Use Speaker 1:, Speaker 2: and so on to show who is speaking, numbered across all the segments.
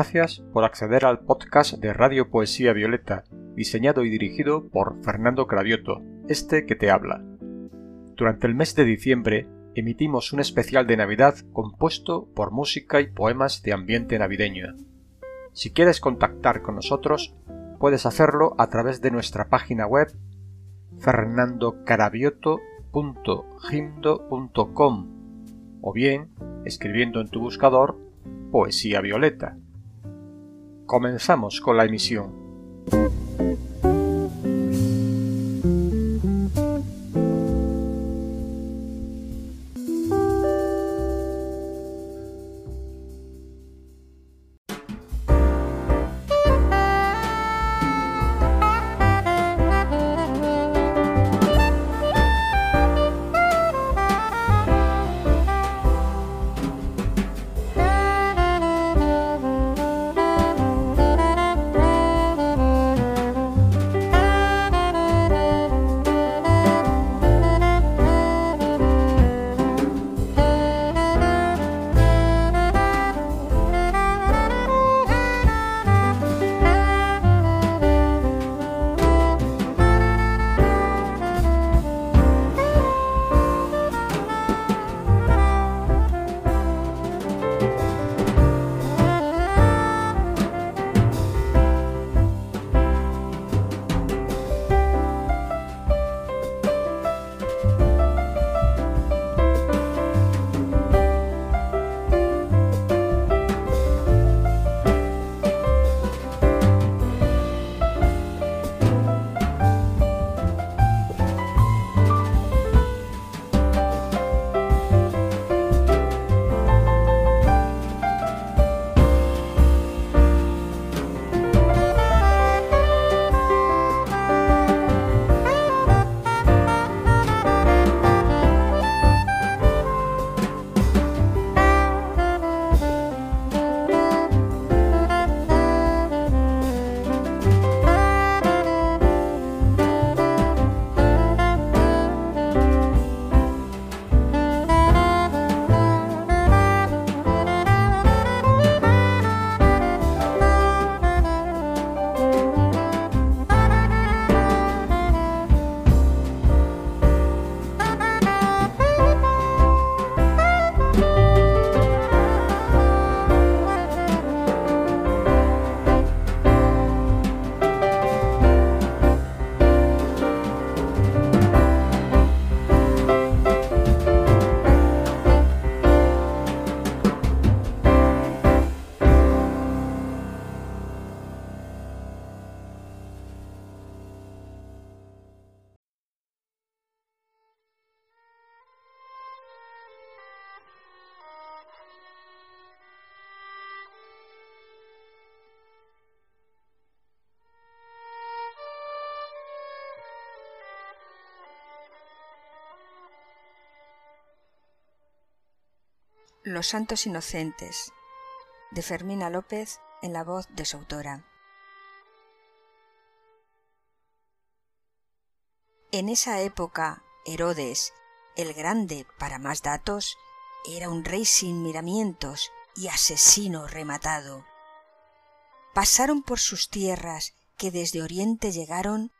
Speaker 1: Gracias por acceder al podcast de Radio Poesía Violeta, diseñado y dirigido por Fernando Cravioto, este que te habla. Durante el mes de diciembre emitimos un especial de Navidad compuesto por música y poemas de ambiente navideño. Si quieres contactar con nosotros, puedes hacerlo a través de nuestra página web fernandocarabioto.gimdo.com o bien escribiendo en tu buscador Poesía Violeta. Comenzamos con la emisión.
Speaker 2: Los Santos Inocentes de Fermina López en la voz de su autora. En esa época, Herodes, el Grande para más datos, era un rey sin miramientos y asesino rematado. Pasaron por sus tierras, que desde Oriente llegaron,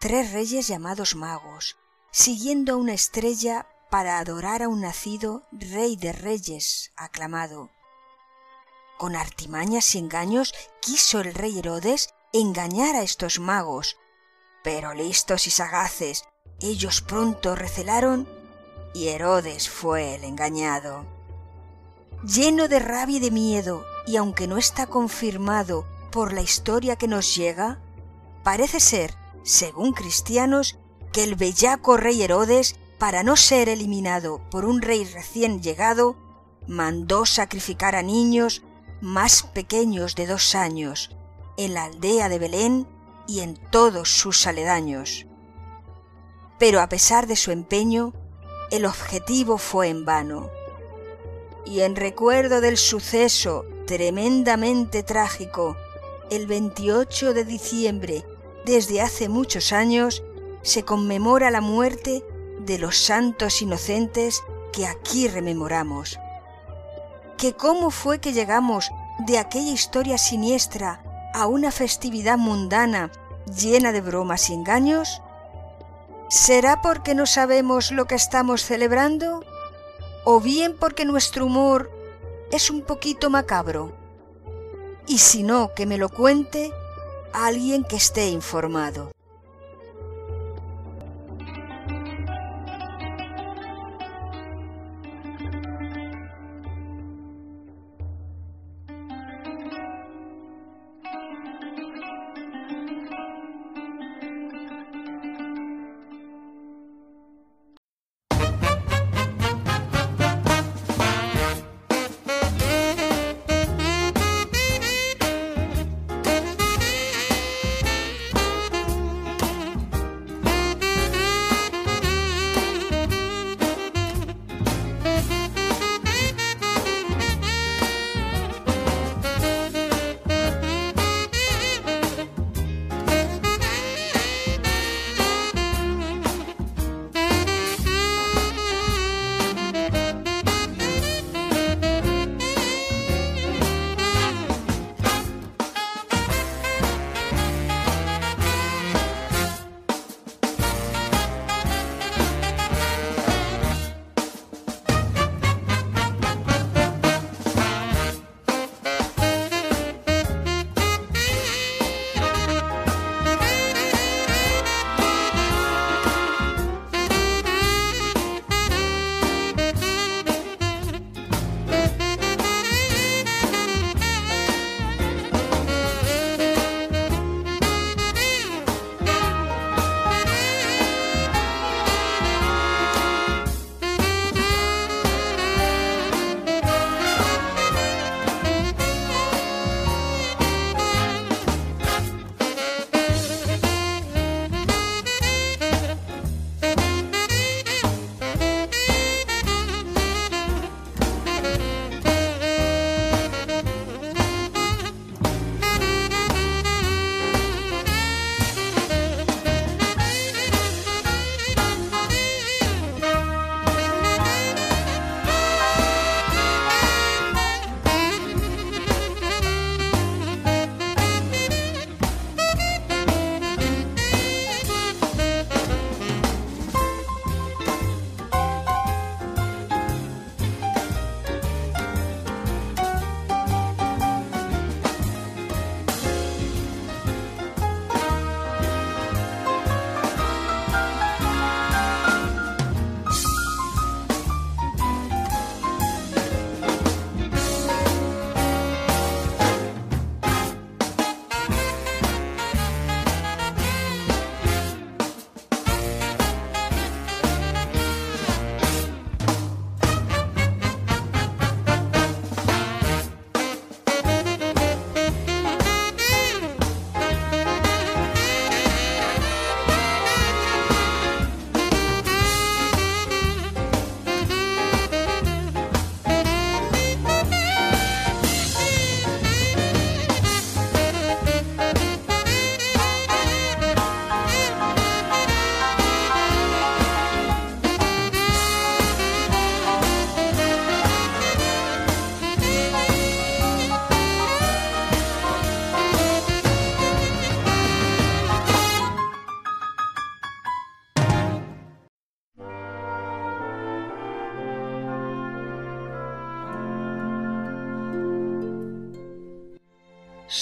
Speaker 2: tres reyes llamados magos, siguiendo a una estrella para adorar a un nacido rey de reyes aclamado. Con artimañas y engaños quiso el rey Herodes engañar a estos magos, pero listos y sagaces, ellos pronto recelaron y Herodes fue el engañado. Lleno de rabia y de miedo, y aunque no está confirmado por la historia que nos llega, parece ser, según cristianos, que el bellaco rey Herodes para no ser eliminado por un rey recién llegado, mandó sacrificar a niños más pequeños de dos años en la aldea de Belén y en todos sus aledaños. Pero a pesar de su empeño, el objetivo fue en vano. Y en recuerdo del suceso tremendamente trágico, el 28 de diciembre, desde hace muchos años, se conmemora la muerte de los santos inocentes que aquí rememoramos. Que cómo fue que llegamos de aquella historia siniestra a una festividad mundana llena de bromas y engaños? ¿Será porque no sabemos lo que estamos celebrando? ¿O bien porque nuestro humor es un poquito macabro? Y si no, que me lo cuente alguien que esté informado.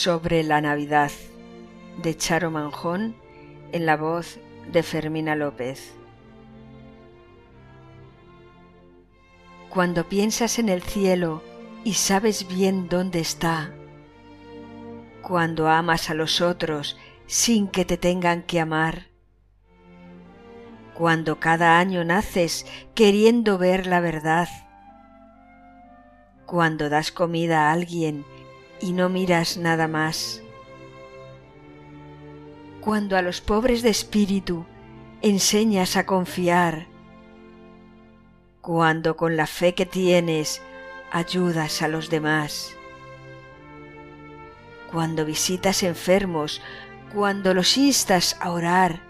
Speaker 2: Sobre la Navidad de Charo Manjón en la voz de Fermina López. Cuando piensas en el cielo y sabes bien dónde está, cuando amas a los otros sin que te tengan que amar, cuando cada año naces queriendo ver la verdad, cuando das comida a alguien y no miras nada más. Cuando a los pobres de espíritu enseñas a confiar, cuando con la fe que tienes ayudas a los demás, cuando visitas enfermos, cuando los instas a orar,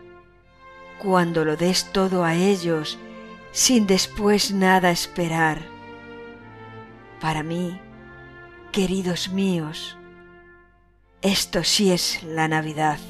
Speaker 2: cuando lo des todo a ellos sin después nada esperar. Para mí, Queridos míos, esto sí es la Navidad.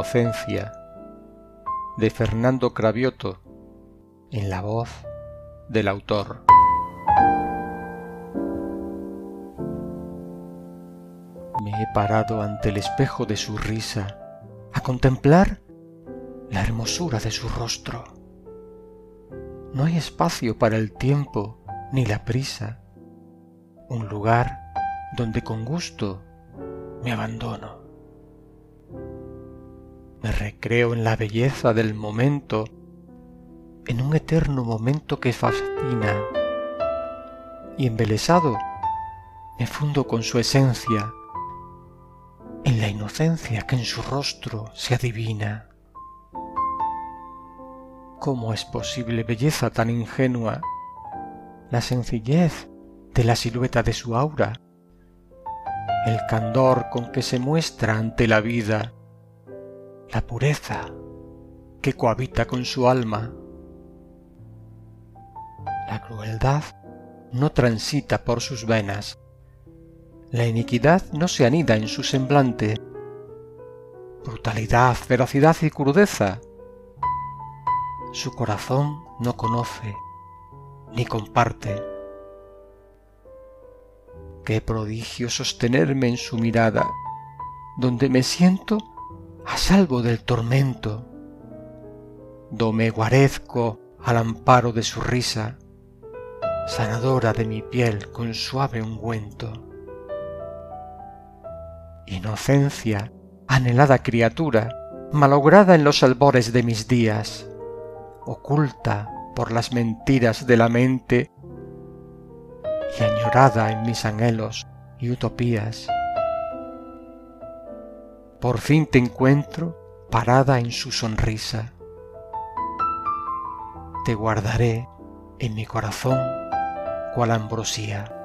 Speaker 1: Inocencia de Fernando Cravioto en la voz del autor. Me he parado ante el espejo de su risa a contemplar la hermosura de su rostro. No hay espacio para el tiempo ni la prisa, un lugar donde con gusto me abandono. Me recreo en la belleza del momento, en un eterno momento que fascina. Y embelesado, me fundo con su esencia, en la inocencia que en su rostro se adivina. ¿Cómo es posible belleza tan ingenua? La sencillez de la silueta de su aura, el candor con que se muestra ante la vida, la pureza que cohabita con su alma. La crueldad no transita por sus venas, la iniquidad no se anida en su semblante. Brutalidad, ferocidad y crudeza su corazón no conoce ni comparte. Qué prodigio sostenerme en su mirada, donde me siento a salvo del tormento, do me guarezco al amparo de su risa, sanadora de mi piel con suave ungüento. Inocencia, anhelada criatura, malograda en los albores de mis días, oculta por las mentiras de la mente y añorada en mis anhelos y utopías. Por fin te encuentro parada en su sonrisa. Te guardaré en mi corazón cual ambrosía.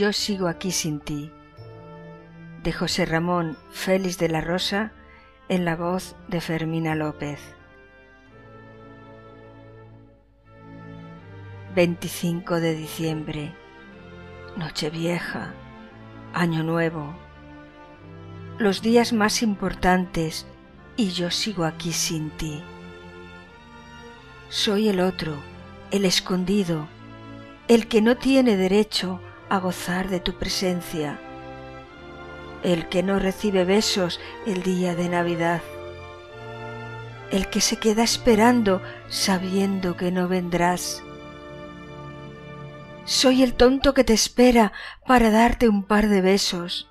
Speaker 2: Yo sigo aquí sin ti. De José Ramón Félix de la Rosa en la voz de Fermina López. 25 de diciembre, Nochevieja, Año Nuevo, los días más importantes y yo sigo aquí sin ti. Soy el otro, el escondido, el que no tiene derecho a gozar de tu presencia, el que no recibe besos el día de Navidad, el que se queda esperando sabiendo que no vendrás. Soy el tonto que te espera para darte un par de besos,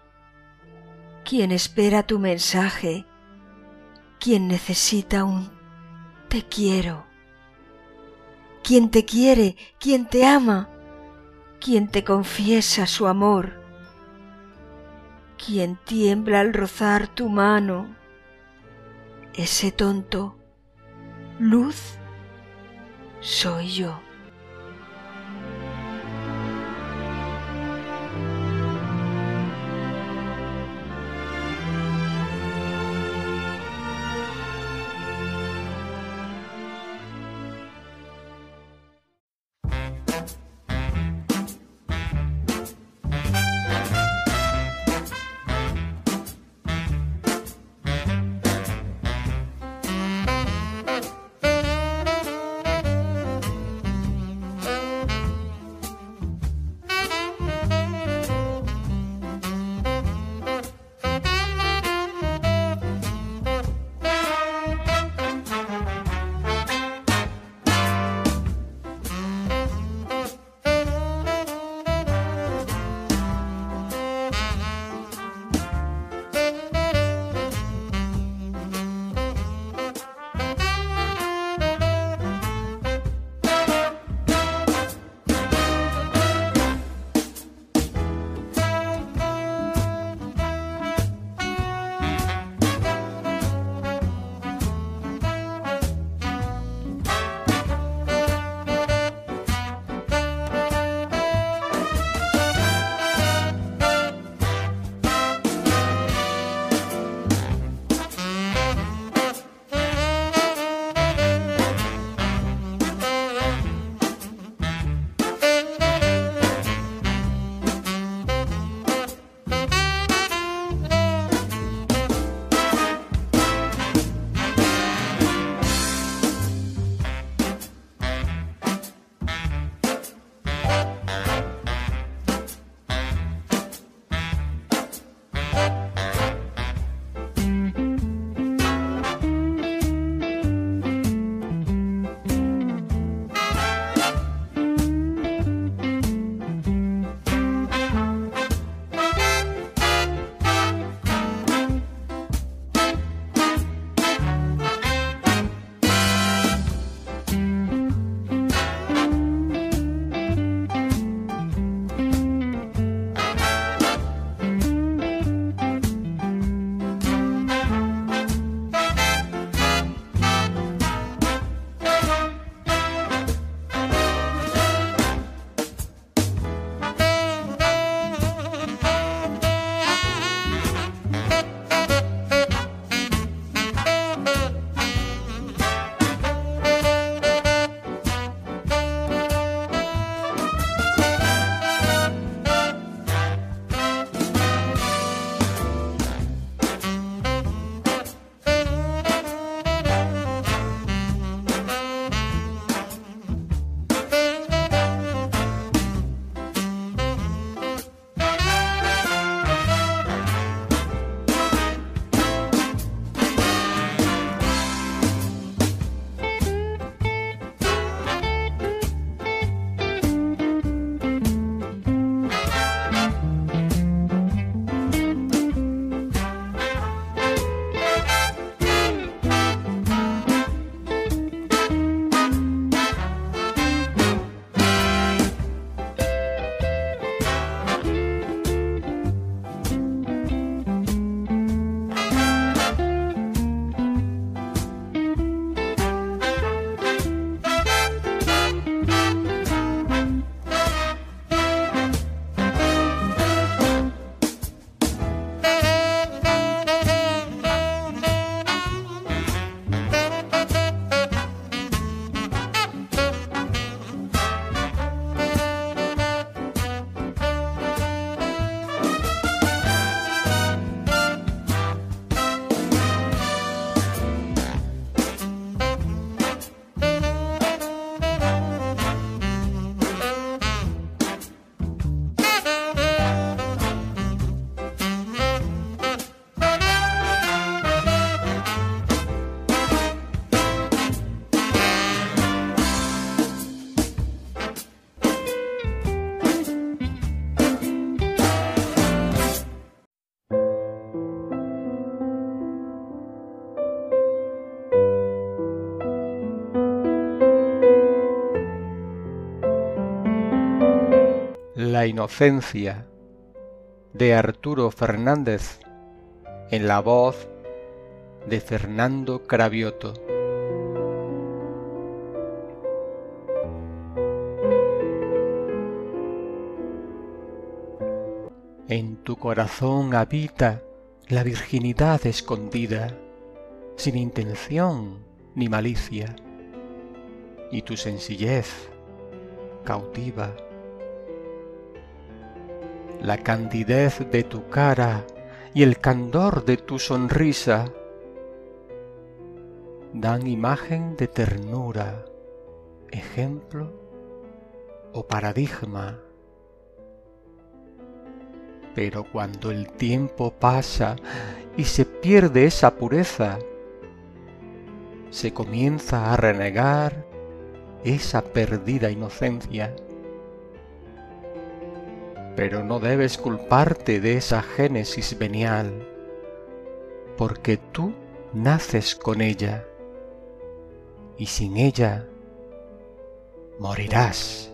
Speaker 2: quien espera tu mensaje, quien necesita un te quiero, quien te quiere, quien te ama, quien te confiesa su amor, quien tiembla al rozar tu mano, ese tonto, luz, soy yo.
Speaker 1: La inocencia de Arturo Fernández en la voz de Fernando Cravioto. En tu corazón habita la virginidad escondida, sin intención ni malicia, y tu sencillez cautiva. La candidez de tu cara y el candor de tu sonrisa dan imagen de ternura, ejemplo o paradigma pero cuando el tiempo pasa y se pierde esa pureza, se comienza a renegar esa perdida inocencia. Pero no debes culparte de esa génesis venial, porque tú naces con ella y sin ella morirás.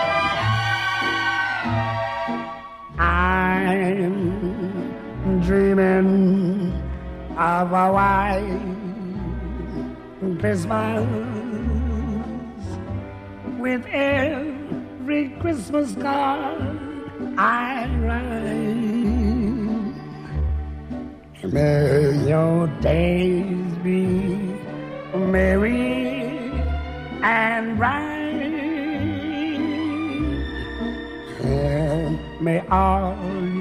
Speaker 3: White Christmas with every Christmas card I write. May your days be merry and bright. And may all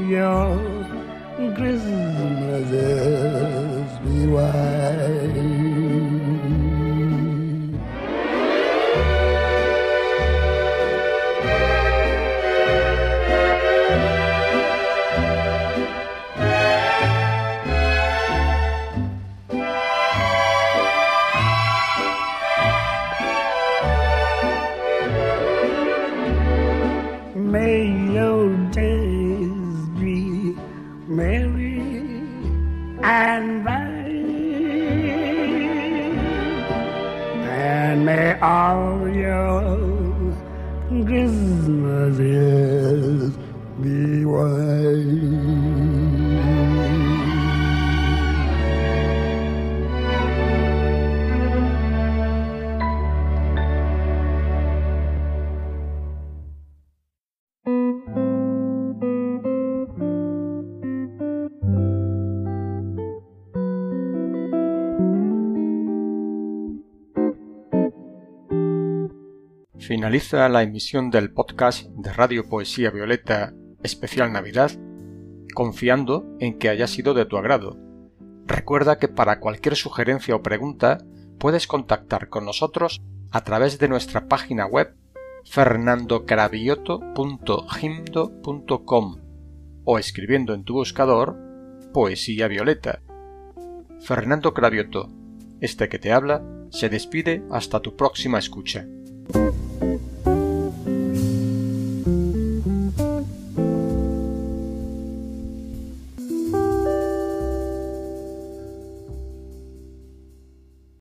Speaker 3: your Christmases be white.
Speaker 1: Finaliza la emisión del podcast de Radio Poesía Violeta Especial Navidad, confiando en que haya sido de tu agrado. Recuerda que para cualquier sugerencia o pregunta puedes contactar con nosotros a través de nuestra página web fernandocravioto.gimdo.com o escribiendo en tu buscador Poesía Violeta. Fernando Cravioto, este que te habla, se despide hasta tu próxima escucha.